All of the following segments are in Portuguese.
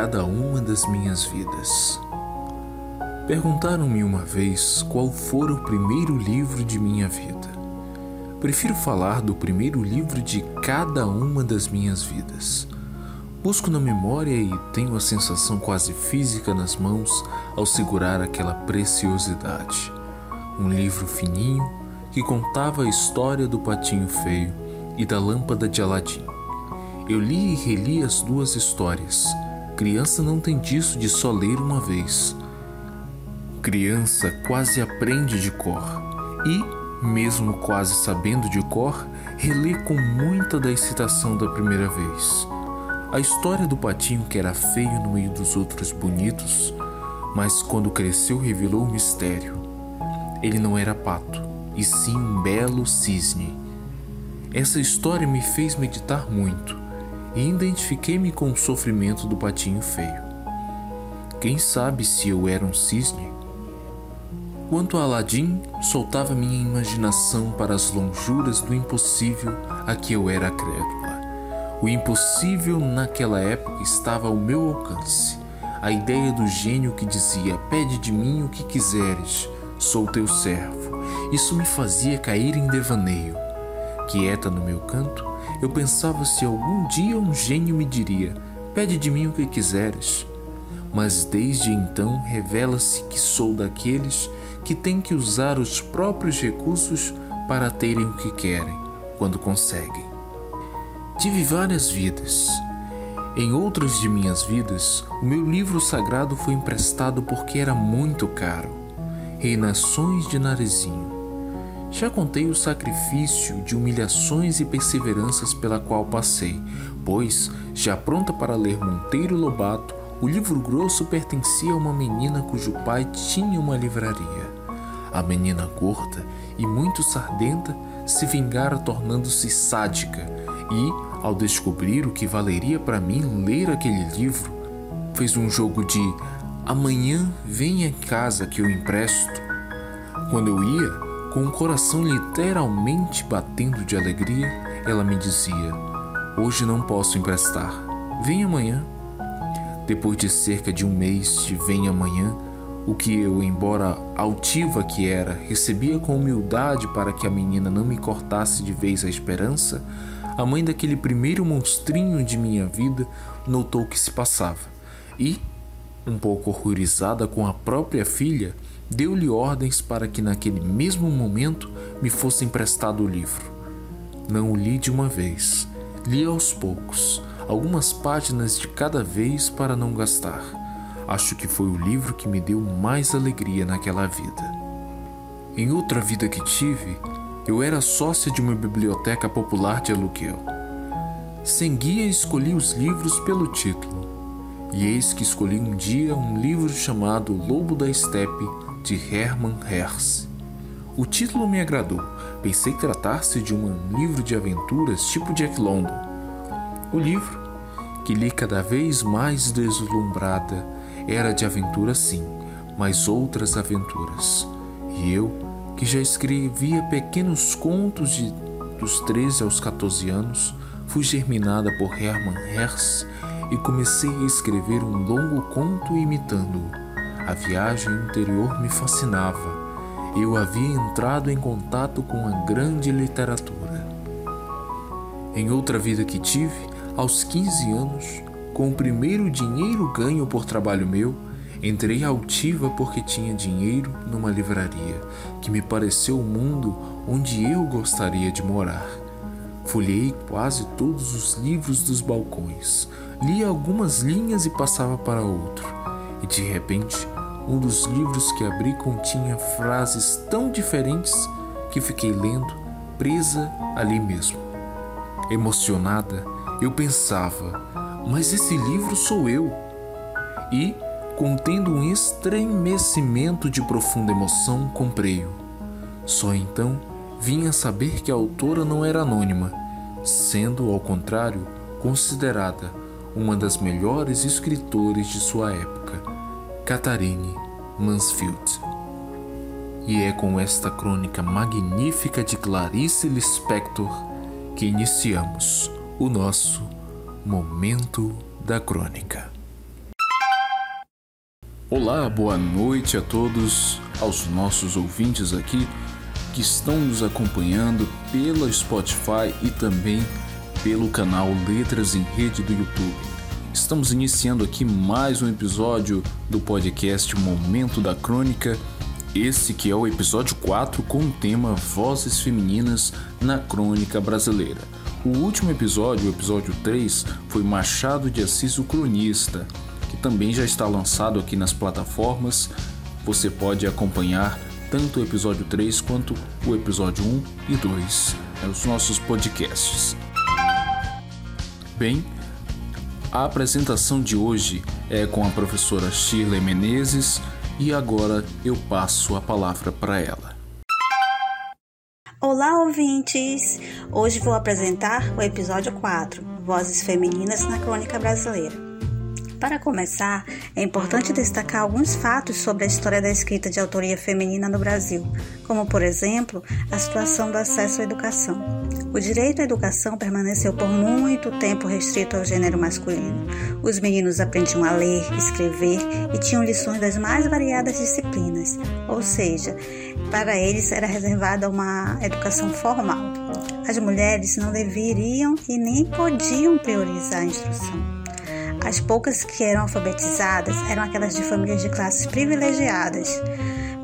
cada uma das minhas vidas. Perguntaram-me uma vez qual fora o primeiro livro de minha vida. Prefiro falar do primeiro livro de cada uma das minhas vidas. Busco na memória e tenho a sensação quase física nas mãos ao segurar aquela preciosidade. Um livro fininho que contava a história do patinho feio e da lâmpada de Aladim. Eu li e reli as duas histórias. Criança não tem disso de só ler uma vez. Criança quase aprende de cor e, mesmo quase sabendo de cor, relê com muita da excitação da primeira vez. A história do patinho que era feio no meio dos outros bonitos, mas quando cresceu revelou o mistério. Ele não era pato, e sim um belo cisne. Essa história me fez meditar muito e identifiquei-me com o sofrimento do patinho feio. Quem sabe se eu era um cisne? Quanto a Aladim, soltava minha imaginação para as lonjuras do impossível a que eu era crédula. O impossível naquela época estava ao meu alcance. A ideia do gênio que dizia: Pede de mim o que quiseres, sou teu servo. Isso me fazia cair em devaneio. Quieta no meu canto, eu pensava se algum dia um gênio me diria: Pede de mim o que quiseres. Mas desde então revela-se que sou daqueles que têm que usar os próprios recursos para terem o que querem, quando conseguem. Tive várias vidas. Em outras de minhas vidas, o meu livro sagrado foi emprestado porque era muito caro. Reinações de Narizinho já contei o sacrifício de humilhações e perseveranças pela qual passei, pois, já pronta para ler Monteiro Lobato, o livro grosso pertencia a uma menina cujo pai tinha uma livraria. A menina gorda e muito sardenta se vingara tornando-se sádica e, ao descobrir o que valeria para mim ler aquele livro, fez um jogo de amanhã venha em casa que eu empresto. Quando eu ia, com o coração literalmente batendo de alegria, ela me dizia: Hoje não posso emprestar. Vem amanhã. Depois de cerca de um mês de vem amanhã, o que eu, embora altiva que era, recebia com humildade para que a menina não me cortasse de vez a esperança, a mãe daquele primeiro monstrinho de minha vida notou o que se passava e, um pouco horrorizada com a própria filha, deu-lhe ordens para que naquele mesmo momento me fosse emprestado o livro. Não o li de uma vez, li aos poucos, algumas páginas de cada vez para não gastar. Acho que foi o livro que me deu mais alegria naquela vida. Em outra vida que tive, eu era sócia de uma biblioteca popular de aluguel. Sem guia, escolhi os livros pelo título. E eis que escolhi um dia um livro chamado Lobo da Estepe de Hermann Hesse. O título me agradou. Pensei tratar-se de um livro de aventuras tipo Jack London. O livro, que li cada vez mais deslumbrada, era de aventura sim, mas outras aventuras. E eu, que já escrevia pequenos contos de, dos 13 aos 14 anos, fui germinada por Hermann Hesse e comecei a escrever um longo conto imitando-o a viagem interior me fascinava. Eu havia entrado em contato com a grande literatura. Em outra vida que tive, aos 15 anos, com o primeiro dinheiro ganho por trabalho meu, entrei altiva porque tinha dinheiro numa livraria que me pareceu o mundo onde eu gostaria de morar. Folhei quase todos os livros dos balcões, li algumas linhas e passava para outro, e de repente um dos livros que abri continha frases tão diferentes que fiquei lendo, presa ali mesmo. Emocionada, eu pensava: mas esse livro sou eu. E, contendo um estremecimento de profunda emoção, comprei-o. Só então vim a saber que a autora não era anônima, sendo, ao contrário, considerada uma das melhores escritoras de sua época. Catharine Mansfield. E é com esta crônica magnífica de Clarice Lispector que iniciamos o nosso Momento da crônica. Olá, boa noite a todos, aos nossos ouvintes aqui que estão nos acompanhando pela Spotify e também pelo canal Letras em Rede do YouTube. Estamos iniciando aqui mais um episódio do podcast Momento da Crônica, esse que é o episódio 4 com o tema Vozes Femininas na Crônica Brasileira. O último episódio, o episódio 3, foi Machado de Assis o Cronista, que também já está lançado aqui nas plataformas. Você pode acompanhar tanto o episódio 3 quanto o episódio 1 e 2, né, os nossos podcasts. Bem, a apresentação de hoje é com a professora Shirley Menezes e agora eu passo a palavra para ela. Olá, ouvintes! Hoje vou apresentar o episódio 4, Vozes Femininas na Crônica Brasileira. Para começar, é importante destacar alguns fatos sobre a história da escrita de autoria feminina no Brasil, como, por exemplo, a situação do acesso à educação. O direito à educação permaneceu por muito tempo restrito ao gênero masculino. Os meninos aprendiam a ler, escrever e tinham lições das mais variadas disciplinas, ou seja, para eles era reservada uma educação formal. As mulheres não deveriam e nem podiam priorizar a instrução. As poucas que eram alfabetizadas eram aquelas de famílias de classes privilegiadas.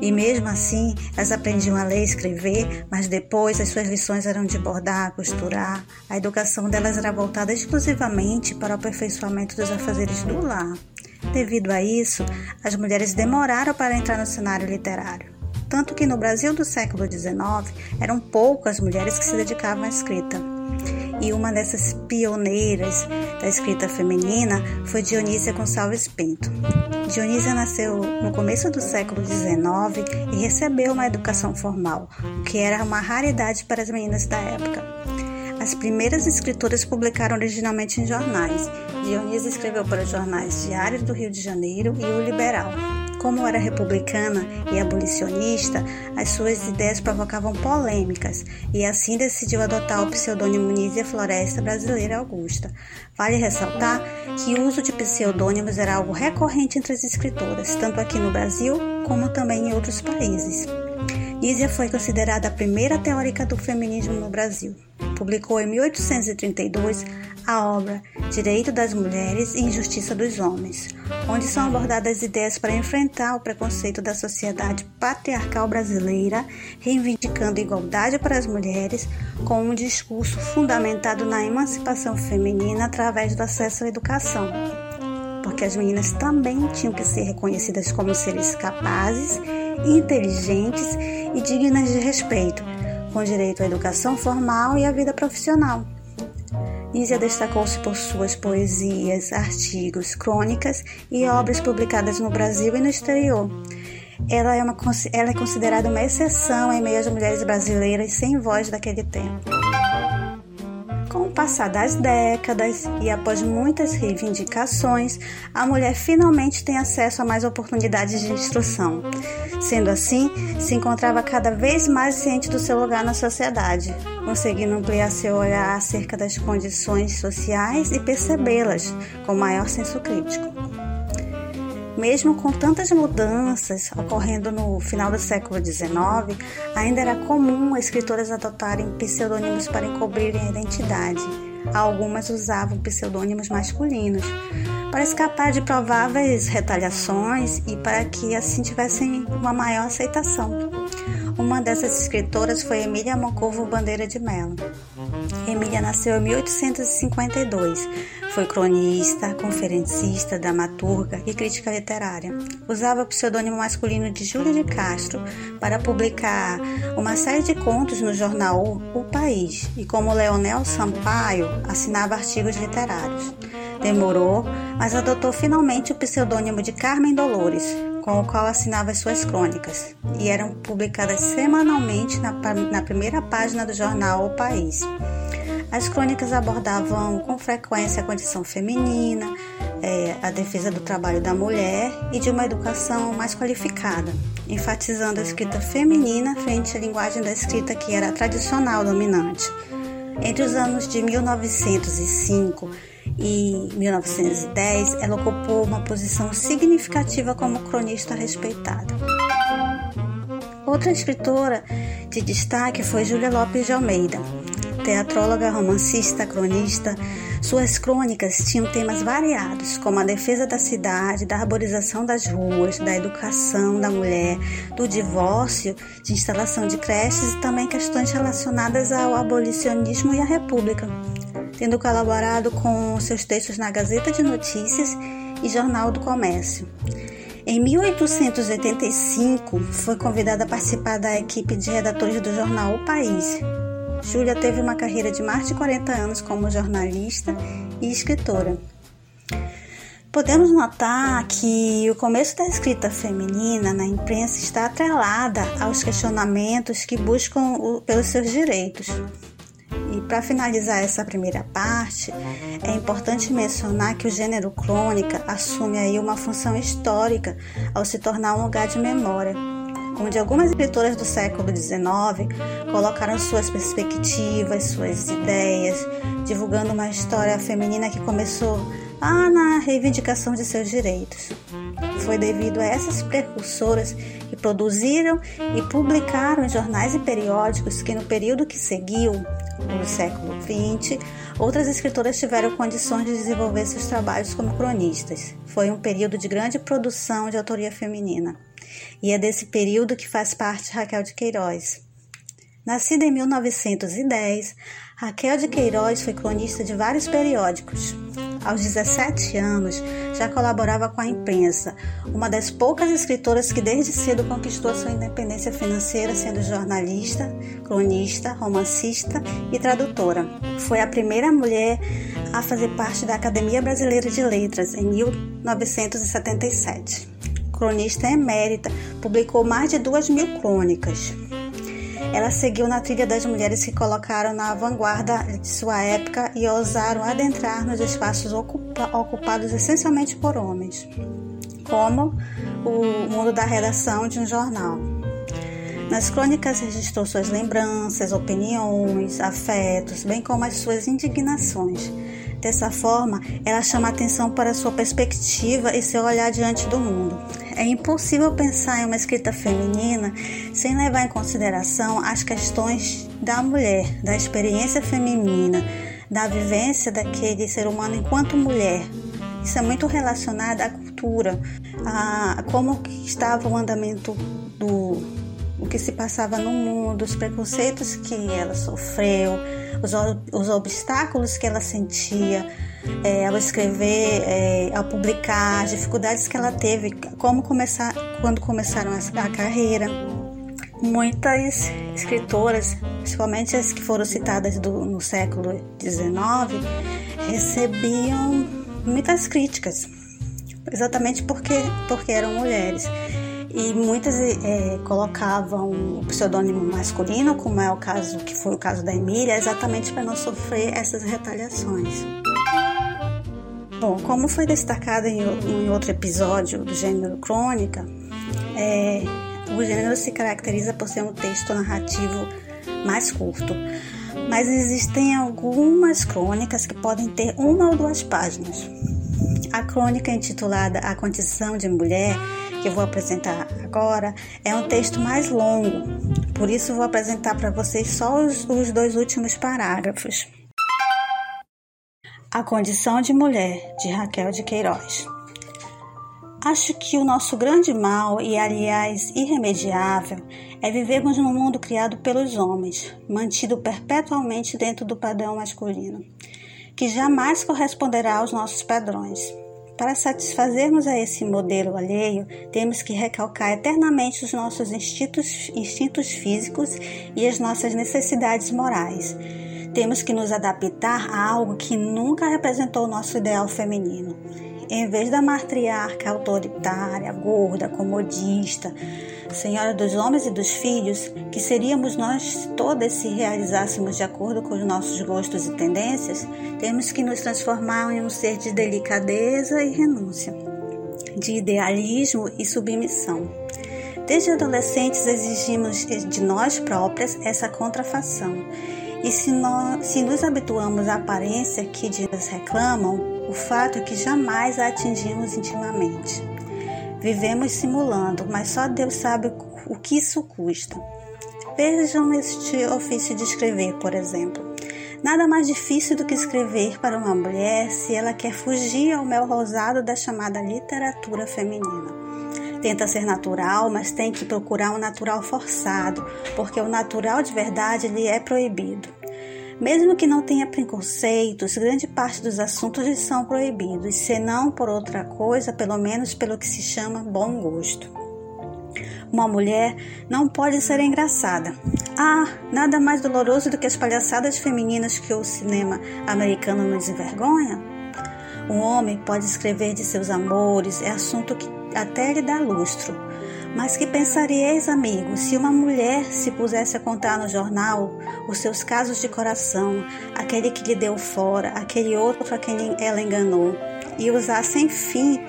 E mesmo assim, elas aprendiam a ler e escrever, mas depois as suas lições eram de bordar, costurar. A educação delas era voltada exclusivamente para o aperfeiçoamento dos afazeres do lar. Devido a isso, as mulheres demoraram para entrar no cenário literário. Tanto que no Brasil do século XIX eram poucas mulheres que se dedicavam à escrita e uma dessas pioneiras da escrita feminina foi Dionísia Gonçalves Pinto. Dionísia nasceu no começo do século XIX e recebeu uma educação formal, o que era uma raridade para as meninas da época. As primeiras escritoras publicaram originalmente em jornais. Dionísia escreveu para os jornais Diário do Rio de Janeiro e O Liberal. Como era republicana e abolicionista, as suas ideias provocavam polêmicas e assim decidiu adotar o pseudônimo Nízia Floresta Brasileira Augusta. Vale ressaltar que o uso de pseudônimos era algo recorrente entre as escritoras, tanto aqui no Brasil como também em outros países. Nízia foi considerada a primeira teórica do feminismo no Brasil. Publicou em 1832 a obra Direito das Mulheres e Injustiça dos Homens, onde são abordadas ideias para enfrentar o preconceito da sociedade patriarcal brasileira, reivindicando igualdade para as mulheres, com um discurso fundamentado na emancipação feminina através do acesso à educação. Porque as meninas também tinham que ser reconhecidas como seres capazes, inteligentes e dignas de respeito, com direito à educação formal e à vida profissional. Nízia destacou-se por suas poesias, artigos, crônicas e obras publicadas no Brasil e no exterior. Ela é, uma, ela é considerada uma exceção em meio às mulheres brasileiras sem voz daquele tempo. Com o passar das décadas e após muitas reivindicações, a mulher finalmente tem acesso a mais oportunidades de instrução. Sendo assim, se encontrava cada vez mais ciente do seu lugar na sociedade, conseguindo ampliar seu olhar acerca das condições sociais e percebê-las com maior senso crítico. Mesmo com tantas mudanças ocorrendo no final do século XIX, ainda era comum escritoras adotarem pseudônimos para encobrirem a identidade. Algumas usavam pseudônimos masculinos para escapar de prováveis retaliações e para que assim tivessem uma maior aceitação. Uma dessas escritoras foi Emília Moncorvo Bandeira de Mello. Emília nasceu em 1852. Foi cronista, conferencista, dramaturga e crítica literária. Usava o pseudônimo masculino de Júlia de Castro para publicar uma série de contos no jornal O País e, como Leonel Sampaio, assinava artigos literários. Demorou, mas adotou finalmente o pseudônimo de Carmen Dolores, com o qual assinava as suas crônicas, e eram publicadas semanalmente na, na primeira página do jornal O País. As crônicas abordavam com frequência a condição feminina, é, a defesa do trabalho da mulher e de uma educação mais qualificada, enfatizando a escrita feminina frente à linguagem da escrita que era tradicional dominante. Entre os anos de 1905 e 1910, ela ocupou uma posição significativa como cronista respeitada. Outra escritora de destaque foi Júlia Lopes de Almeida, teatróloga, romancista, cronista. Suas crônicas tinham temas variados, como a defesa da cidade, da arborização das ruas, da educação da mulher, do divórcio, de instalação de creches e também questões relacionadas ao abolicionismo e à república, tendo colaborado com seus textos na Gazeta de Notícias e Jornal do Comércio. Em 1885, foi convidada a participar da equipe de redatores do jornal O País, Júlia teve uma carreira de mais de 40 anos como jornalista e escritora. Podemos notar que o começo da escrita feminina na imprensa está atrelada aos questionamentos que buscam pelos seus direitos. E para finalizar essa primeira parte, é importante mencionar que o gênero crônica assume aí uma função histórica ao se tornar um lugar de memória onde algumas escritoras do século XIX colocaram suas perspectivas, suas ideias, divulgando uma história feminina que começou lá na reivindicação de seus direitos. Foi devido a essas precursoras que produziram e publicaram em jornais e periódicos que, no período que seguiu, no século XX, outras escritoras tiveram condições de desenvolver seus trabalhos como cronistas. Foi um período de grande produção de autoria feminina. E é desse período que faz parte Raquel de Queiroz. Nascida em 1910, Raquel de Queiroz foi cronista de vários periódicos. Aos 17 anos, já colaborava com a imprensa, uma das poucas escritoras que desde cedo conquistou sua independência financeira, sendo jornalista, cronista, romancista e tradutora. Foi a primeira mulher a fazer parte da Academia Brasileira de Letras em 1977 cronista emérita, publicou mais de duas mil crônicas. Ela seguiu na trilha das mulheres que colocaram na vanguarda de sua época e ousaram adentrar nos espaços ocupa ocupados essencialmente por homens, como o mundo da redação de um jornal. Nas crônicas registrou suas lembranças, opiniões, afetos, bem como as suas indignações. Dessa forma, ela chama atenção para sua perspectiva e seu olhar diante do mundo. É impossível pensar em uma escrita feminina sem levar em consideração as questões da mulher, da experiência feminina, da vivência daquele ser humano enquanto mulher. Isso é muito relacionado à cultura, a como estava o andamento do o que se passava no mundo, os preconceitos que ela sofreu, os, os obstáculos que ela sentia, é, ao escrever, é, ao publicar, as dificuldades que ela teve, como começar, quando começaram a, carreira. Muitas escritoras, principalmente as que foram citadas do, no século XIX, recebiam muitas críticas, exatamente porque, porque eram mulheres e muitas é, colocavam o pseudônimo masculino, como é o caso que foi o caso da Emília, exatamente para não sofrer essas retaliações. Bom, como foi destacado em, em outro episódio do gênero crônica, é, o gênero se caracteriza por ser um texto narrativo mais curto, mas existem algumas crônicas que podem ter uma ou duas páginas. A crônica intitulada A Condição de Mulher, que eu vou apresentar agora, é um texto mais longo, por isso vou apresentar para vocês só os, os dois últimos parágrafos. A Condição de Mulher, de Raquel de Queiroz. Acho que o nosso grande mal, e aliás irremediável, é vivermos num mundo criado pelos homens, mantido perpetualmente dentro do padrão masculino, que jamais corresponderá aos nossos padrões. Para satisfazermos a esse modelo alheio, temos que recalcar eternamente os nossos instintos, instintos físicos e as nossas necessidades morais temos que nos adaptar a algo que nunca representou o nosso ideal feminino. Em vez da matriarca autoritária, gorda, comodista, senhora dos homens e dos filhos, que seríamos nós todas se realizássemos de acordo com os nossos gostos e tendências, temos que nos transformar em um ser de delicadeza e renúncia, de idealismo e submissão. Desde adolescentes exigimos de nós próprias essa contrafação E se, nós, se nos habituamos à aparência que nos reclamam, fato é que jamais a atingimos intimamente. Vivemos simulando, mas só Deus sabe o que isso custa. Vejam este ofício de escrever, por exemplo. Nada mais difícil do que escrever para uma mulher se ela quer fugir ao mel rosado da chamada literatura feminina. Tenta ser natural, mas tem que procurar um natural forçado, porque o natural de verdade lhe é proibido. Mesmo que não tenha preconceitos, grande parte dos assuntos lhe são proibidos, se não por outra coisa, pelo menos pelo que se chama bom gosto. Uma mulher não pode ser engraçada. Ah, nada mais doloroso do que as palhaçadas femininas que o cinema americano nos envergonha? Um homem pode escrever de seus amores, é assunto que até lhe dá lustro. Mas que pensaríeis, amigo, se uma mulher se pusesse a contar no jornal os seus casos de coração, aquele que lhe deu fora, aquele outro a quem ela enganou, e usasse, enfim,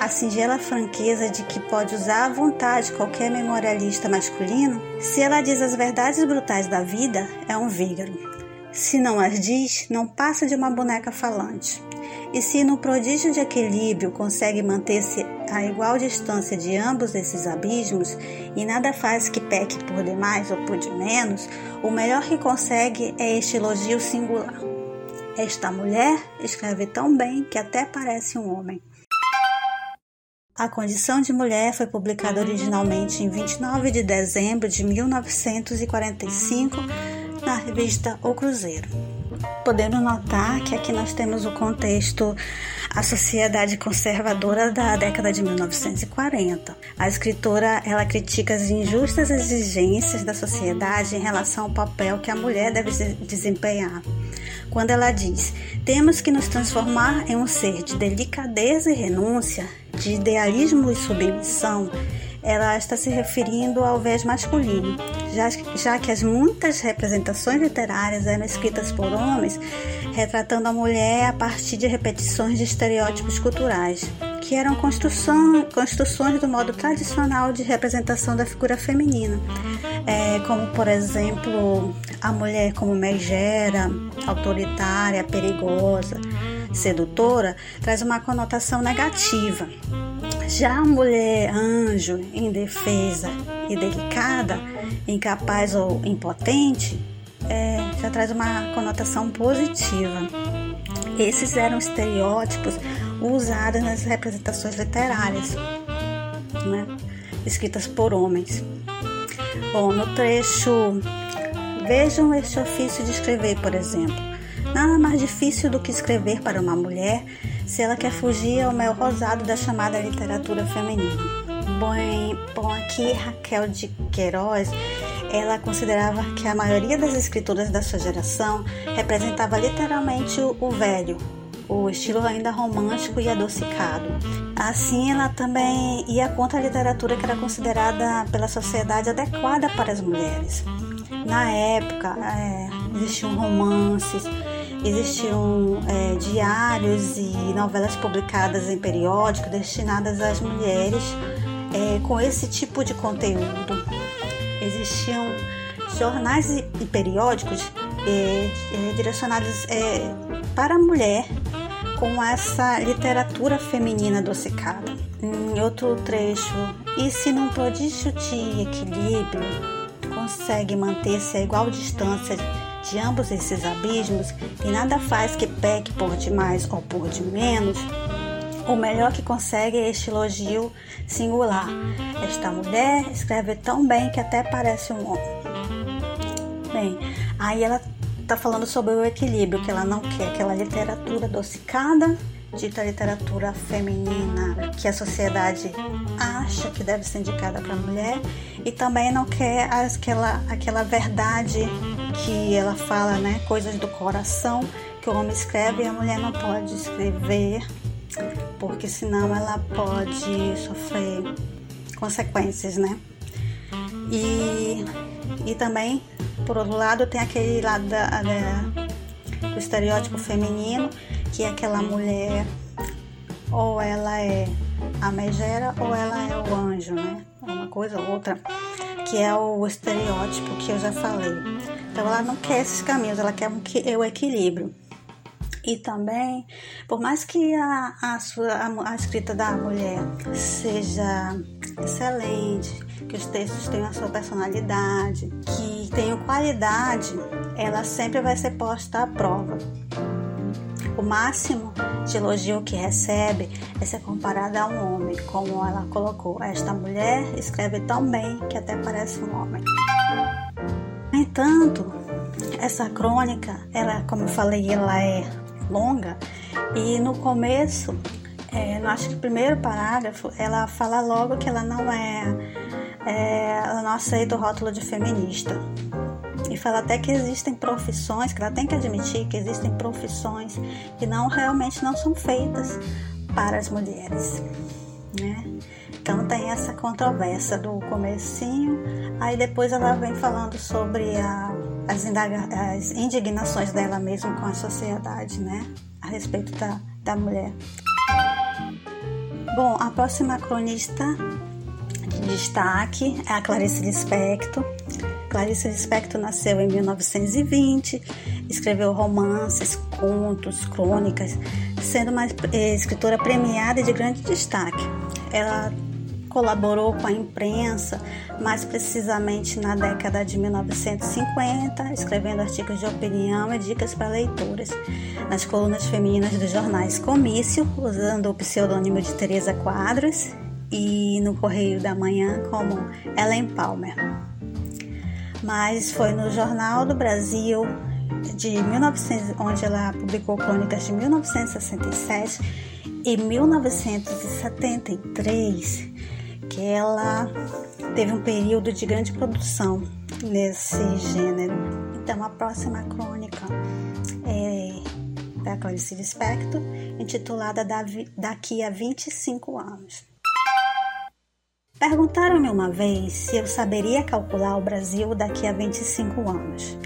a singela franqueza de que pode usar à vontade qualquer memorialista masculino, se ela diz as verdades brutais da vida, é um vígaro. Se não as diz, não passa de uma boneca falante. E se no prodígio de equilíbrio consegue manter-se a igual distância de ambos esses abismos e nada faz que peque por demais ou por de menos, o melhor que consegue é este elogio singular. Esta mulher escreve tão bem que até parece um homem. A Condição de Mulher foi publicada originalmente em 29 de dezembro de 1945 na revista O Cruzeiro. Podemos notar que aqui nós temos o contexto a sociedade conservadora da década de 1940. A escritora ela critica as injustas exigências da sociedade em relação ao papel que a mulher deve desempenhar. Quando ela diz: "Temos que nos transformar em um ser de delicadeza e renúncia, de idealismo e submissão", ela está se referindo ao viés masculino, já, já que as muitas representações literárias eram escritas por homens, retratando a mulher a partir de repetições de estereótipos culturais, que eram construção, construções do modo tradicional de representação da figura feminina, é, como por exemplo a mulher como megera, autoritária, perigosa, sedutora, traz uma conotação negativa já a mulher anjo, indefesa e delicada, incapaz ou impotente, é, já traz uma conotação positiva. Esses eram estereótipos usados nas representações literárias, né, escritas por homens. Bom, no trecho, vejam este ofício de escrever, por exemplo. Nada mais difícil do que escrever para uma mulher se ela quer fugir ao mel rosado da chamada literatura feminina. Bom, bom, aqui Raquel de Queiroz, ela considerava que a maioria das escritoras da sua geração representava literalmente o, o velho, o estilo ainda romântico e adocicado. Assim, ela também ia contra a literatura que era considerada pela sociedade adequada para as mulheres. Na época, é, existiam romances, existiam é, diários e novelas publicadas em periódicos destinadas às mulheres é, com esse tipo de conteúdo. Existiam jornais e periódicos é, é direcionados é, para a mulher com essa literatura feminina adocicada. Em outro trecho, e se num prodígio de equilíbrio consegue manter-se a igual distância de ambos esses abismos, e nada faz que peque por demais ou por de menos, o melhor que consegue é este elogio singular. Esta mulher escreve tão bem que até parece um homem. Bem, aí ela está falando sobre o equilíbrio, que ela não quer aquela literatura adocicada, dita literatura feminina que a sociedade acha que deve ser indicada para a mulher, e também não quer aquela, aquela verdade que ela fala, né, coisas do coração que o homem escreve e a mulher não pode escrever, porque senão ela pode sofrer consequências, né? E, e também, por outro lado, tem aquele lado da, da, do estereótipo feminino, que é aquela mulher, ou ela é a megera ou ela é o anjo, né? Uma coisa ou outra, que é o estereótipo que eu já falei Então ela não quer esses caminhos, ela quer o equilíbrio. E também, por mais que a, a, sua, a, a escrita da mulher seja excelente, que os textos tenham a sua personalidade, que tenham qualidade, ela sempre vai ser posta à prova. O máximo de elogio que recebe é ser comparada a um homem, como ela colocou. Esta mulher escreve tão bem que até parece um homem. No entanto, essa crônica, ela, como eu falei, ela é longa e no começo, é, no, acho que o primeiro parágrafo, ela fala logo que ela não é, é ela não aceita o rótulo de feminista e fala até que existem profissões, que ela tem que admitir que existem profissões que não realmente não são feitas para as mulheres, né? Então tem essa controvérsia do comecinho, aí depois ela vem falando sobre a, as, indaga, as indignações dela mesma com a sociedade, né? A respeito da, da mulher. Bom, a próxima cronista de destaque é a Clarice Lispector. Clarice Lispector nasceu em 1920, escreveu romances, contos, crônicas, sendo uma eh, escritora premiada e de grande destaque. Ela colaborou com a imprensa, mais precisamente na década de 1950, escrevendo artigos de opinião e dicas para leitores. Nas colunas femininas dos jornais Comício, usando o pseudônimo de Teresa Quadros, e no Correio da Manhã como Ellen Palmer. Mas foi no Jornal do Brasil de 1900, onde ela publicou crônicas de 1967 e 1973 que ela teve um período de grande produção nesse gênero. Então a próxima crônica é da Clarice Lispector, intitulada Daqui a 25 anos. Perguntaram-me uma vez se eu saberia calcular o Brasil daqui a 25 anos.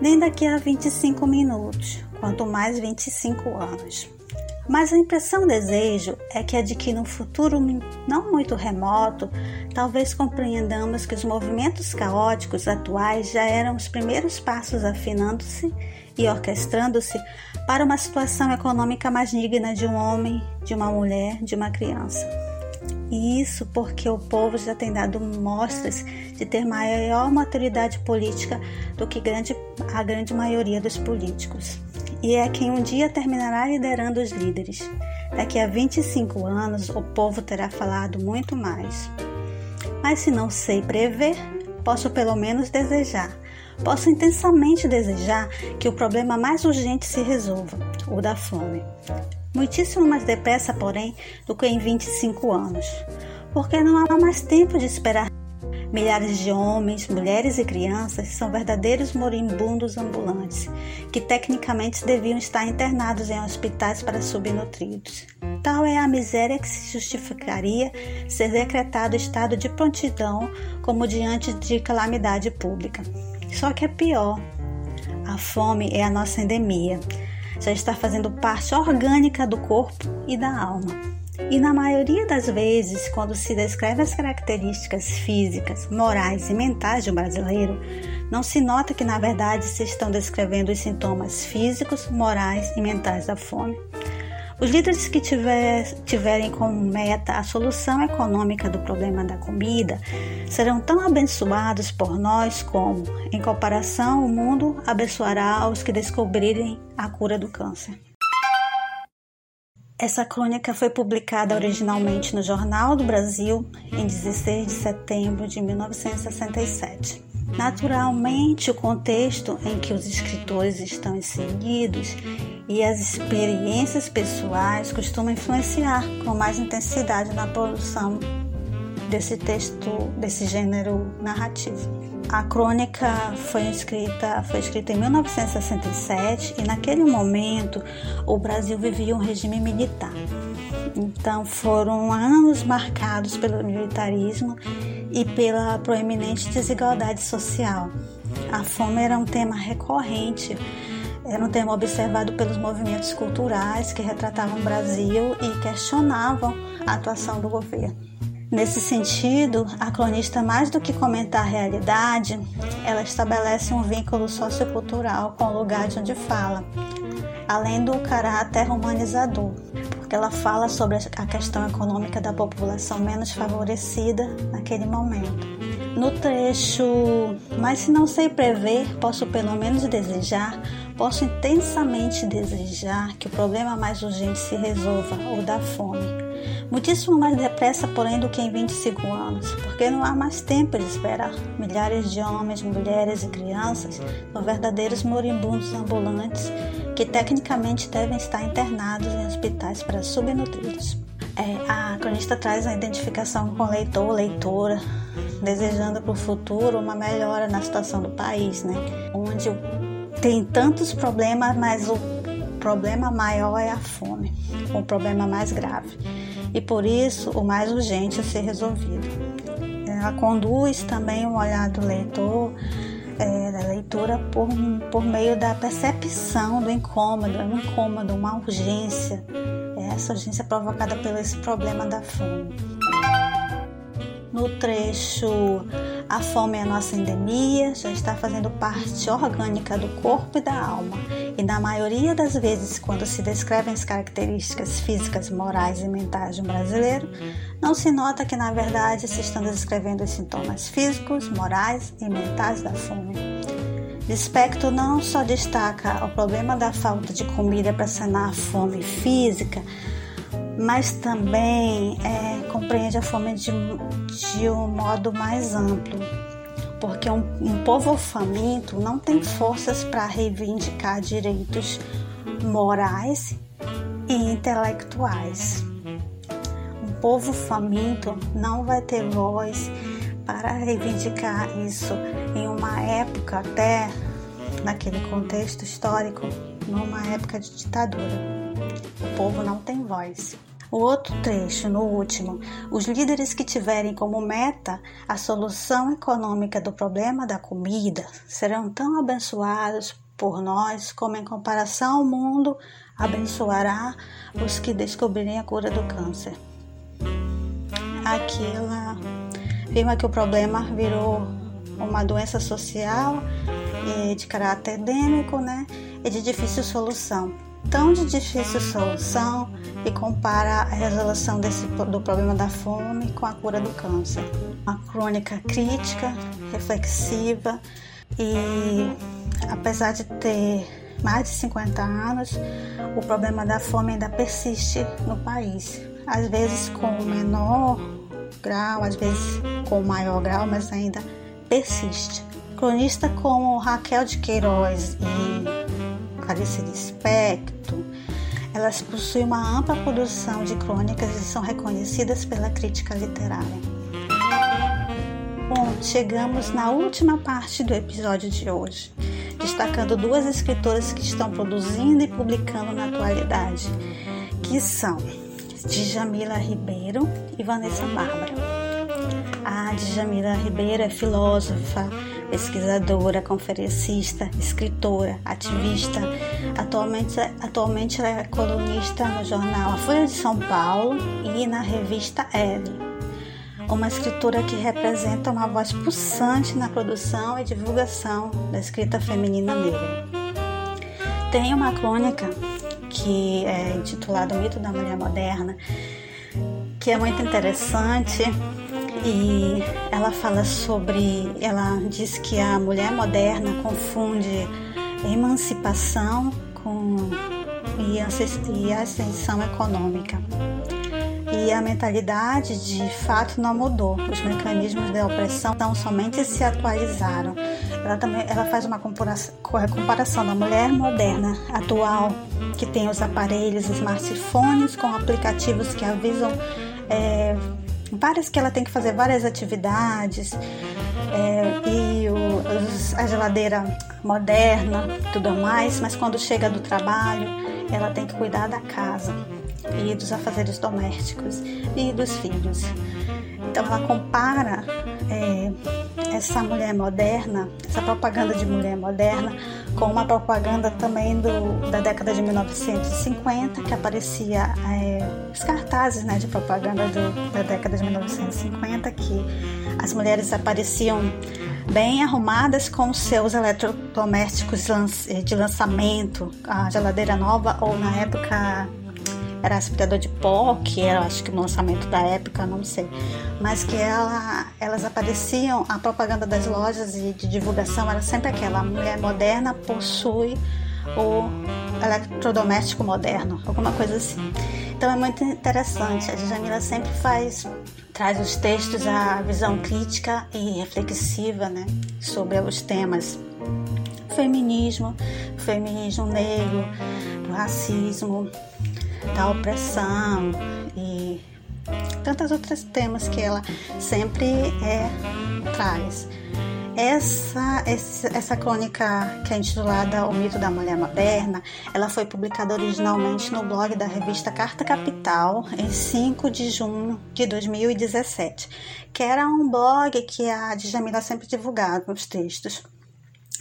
Nem daqui a 25 minutos, quanto mais 25 anos. Mas a impressão desejo é que é de que no futuro não muito remoto, talvez compreendamos que os movimentos caóticos atuais já eram os primeiros passos afinando-se e orquestrando-se para uma situação econômica mais digna de um homem, de uma mulher, de uma criança. E isso porque o povo já tem dado mostras de ter maior maturidade política do que grande, a grande maioria dos políticos. E é quem um dia terminará liderando os líderes. Daqui a 25 anos, o povo terá falado muito mais. Mas se não sei prever, posso pelo menos desejar. Posso intensamente desejar que o problema mais urgente se resolva, o da fome muitíssimo mais depressa, porém, do que em 25 anos, porque não há mais tempo de esperar. Milhares de homens, mulheres e crianças são verdadeiros moribundos ambulantes, que tecnicamente deviam estar internados em hospitais para subnutridos. Tal é a miséria que se justificaria ser decretado estado de prontidão como diante de calamidade pública. Só que é pior. A fome é a nossa endemia já está fazendo parte orgânica do corpo e da alma. E na maioria das vezes, quando se descreve as características físicas, morais e mentais de um brasileiro, não se nota que na verdade se estão descrevendo os sintomas físicos, morais e mentais da fome. Os líderes que tiver, tiverem como meta a solução econômica do problema da comida serão tão abençoados por nós como, em comparação, o mundo abençoará os que descobrirem a cura do câncer. Essa crônica foi publicada originalmente no Jornal do Brasil em 16 de setembro de 1967. Naturalmente, o contexto em que os escritores estão inseridos e as experiências pessoais costumam influenciar com mais intensidade na produção desse texto, desse gênero narrativo. A crônica foi escrita, foi escrita em 1967 e naquele momento o Brasil vivia um regime militar. Então foram anos marcados pelo militarismo e pela proeminente desigualdade social. A fome era um tema recorrente, era um tema observado pelos movimentos culturais que retratavam o Brasil e questionavam a atuação do governo. Nesse sentido, a cronista, mais do que comentar a realidade, ela estabelece um vínculo sociocultural com o lugar de onde fala, além do caráter humanizador, porque ela fala sobre a questão econômica da população menos favorecida naquele momento. No trecho, mas se não sei prever, posso pelo menos desejar, posso intensamente desejar que o problema mais urgente se resolva, o da fome muitíssimo mais depressa, porém, do que em 25 anos, porque não há mais tempo de esperar. Milhares de homens, mulheres e crianças são verdadeiros moribundos ambulantes que tecnicamente devem estar internados em hospitais para subnutridos. É, a cronista traz a identificação com o leitor, leitora, desejando para o futuro uma melhora na situação do país, né? onde tem tantos problemas, mas o problema maior é a fome, o problema mais grave e por isso o mais urgente a ser resolvido. Ela conduz também o olhar do leitor, é, da leitura, por, por meio da percepção do incômodo, um incômodo, uma urgência, é essa urgência provocada pelo esse problema da fome. No trecho A fome é a nossa endemia, já está fazendo parte orgânica do corpo e da alma e na maioria das vezes, quando se descrevem as características físicas, morais e mentais de um brasileiro, não se nota que na verdade se estão descrevendo os sintomas físicos, morais e mentais da fome. Lispector não só destaca o problema da falta de comida para sanar a fome física, mas também é, compreende a fome de, de um modo mais amplo porque um, um povo faminto não tem forças para reivindicar direitos morais e intelectuais. Um povo faminto não vai ter voz para reivindicar isso em uma época, até naquele contexto histórico, numa época de ditadura. O povo não tem voz. O outro trecho, no último, os líderes que tiverem como meta a solução econômica do problema da comida serão tão abençoados por nós como, em comparação ao mundo, abençoará os que descobrirem a cura do câncer. Aqui ela afirma que o problema virou uma doença social de caráter endêmico né, e de difícil solução tão de difícil solução e compara a resolução desse, do problema da fome com a cura do câncer. Uma crônica crítica, reflexiva e, apesar de ter mais de 50 anos, o problema da fome ainda persiste no país. Às vezes com menor grau, às vezes com maior grau, mas ainda persiste. Cronista como Raquel de Queiroz e Clarice Lispector, elas possuem uma ampla produção de crônicas e são reconhecidas pela crítica literária. Bom, chegamos na última parte do episódio de hoje, destacando duas escritoras que estão produzindo e publicando na atualidade, que são Djamila Ribeiro e Vanessa Bárbara. A Djamila Ribeiro é filósofa, pesquisadora, conferencista, escritora, ativista. Atualmente, atualmente ela é colunista no jornal A Folha de São Paulo e na revista Elle. Uma escritora que representa uma voz pulsante na produção e divulgação da escrita feminina negra. Tem uma crônica que é intitulada O Mito da Mulher Moderna, que é muito interessante e ela fala sobre, ela diz que a mulher moderna confunde emancipação com e ascensão econômica. E a mentalidade de fato não mudou. Os mecanismos de opressão não somente se atualizaram. Ela também ela faz uma comparação, comparação da mulher moderna atual que tem os aparelhos smartphones com aplicativos que avisam é, várias que ela tem que fazer várias atividades é, e o, os, a geladeira moderna tudo mais, mas quando chega do trabalho ela tem que cuidar da casa e dos afazeres domésticos e dos filhos. Então ela compara é, essa mulher moderna, essa propaganda de mulher moderna com uma propaganda também do, da década de 1950, que aparecia é, os cartazes né, de propaganda do, da década de 1950, que as mulheres apareciam bem arrumadas com seus eletrodomésticos de lançamento, a geladeira nova ou na época era aspirador de pó, que era acho que no lançamento da época, não sei, mas que ela, elas apareciam, a propaganda das lojas e de divulgação era sempre aquela, a mulher moderna possui o eletrodoméstico moderno, alguma coisa assim. Então é muito interessante, a Djamila sempre faz, traz os textos a visão crítica e reflexiva né, sobre os temas feminismo, feminismo negro, do racismo, da opressão e tantos outros temas que ela sempre é, traz. Essa, essa crônica que é intitulada O Mito da Mulher Moderna, ela foi publicada originalmente no blog da revista Carta Capital em 5 de junho de 2017, que era um blog que a Djamila sempre divulgava os textos.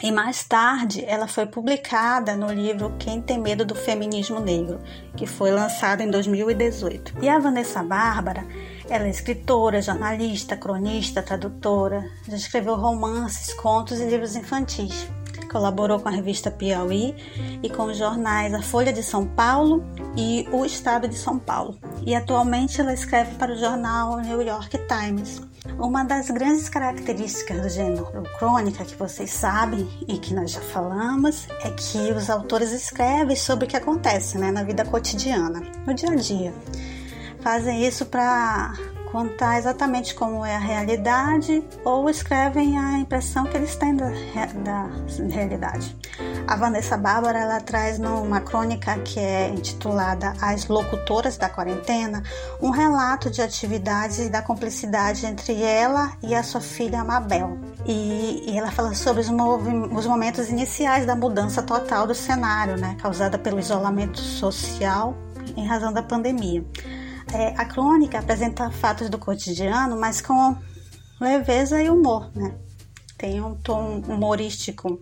E mais tarde, ela foi publicada no livro Quem Tem Medo do Feminismo Negro, que foi lançado em 2018. E a Vanessa Bárbara, ela é escritora, jornalista, cronista, tradutora, já escreveu romances, contos e livros infantis. Colaborou com a revista Piauí e com os jornais A Folha de São Paulo e O Estado de São Paulo. E atualmente ela escreve para o jornal New York Times. Uma das grandes características do gênero crônica que vocês sabem e que nós já falamos é que os autores escrevem sobre o que acontece né, na vida cotidiana, no dia a dia. Fazem isso para contar exatamente como é a realidade ou escrevem a impressão que eles têm da, da realidade. A Vanessa Bárbara ela traz numa crônica que é intitulada As Locutoras da Quarentena um relato de atividades e da cumplicidade entre ela e a sua filha Mabel. E, e ela fala sobre os, os momentos iniciais da mudança total do cenário, né, causada pelo isolamento social em razão da pandemia. É, a crônica apresenta fatos do cotidiano, mas com leveza e humor, né? Tem um tom humorístico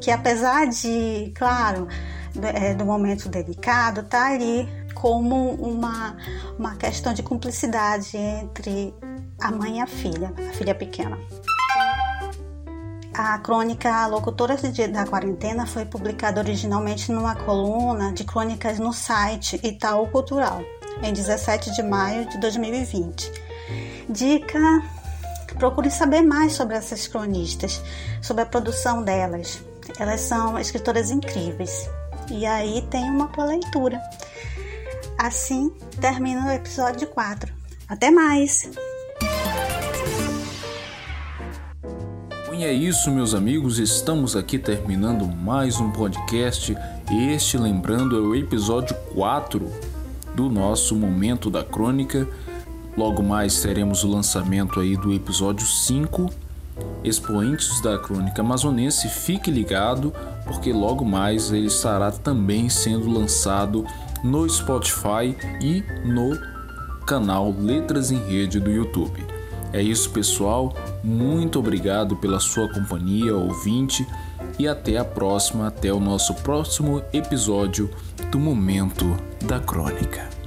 que, apesar de, claro, do, é, do momento delicado, tá ali como uma, uma questão de cumplicidade entre a mãe e a filha, a filha pequena. A crônica Locutoras da Quarentena foi publicada originalmente numa coluna de crônicas no site Itaú Cultural em 17 de maio de 2020. Dica: procure saber mais sobre essas cronistas, sobre a produção delas. Elas são escritoras incríveis. E aí tem uma boa leitura. Assim termina o episódio 4. Até mais! E é isso, meus amigos. Estamos aqui terminando mais um podcast. Este, lembrando, é o episódio 4 do nosso momento da crônica. Logo mais teremos o lançamento aí do episódio 5, Expoentes da Crônica Amazonense. Fique ligado, porque logo mais ele estará também sendo lançado no Spotify e no canal Letras em Rede do YouTube. É isso, pessoal. Muito obrigado pela sua companhia, ouvinte, e até a próxima, até o nosso próximo episódio do Momento da Crônica.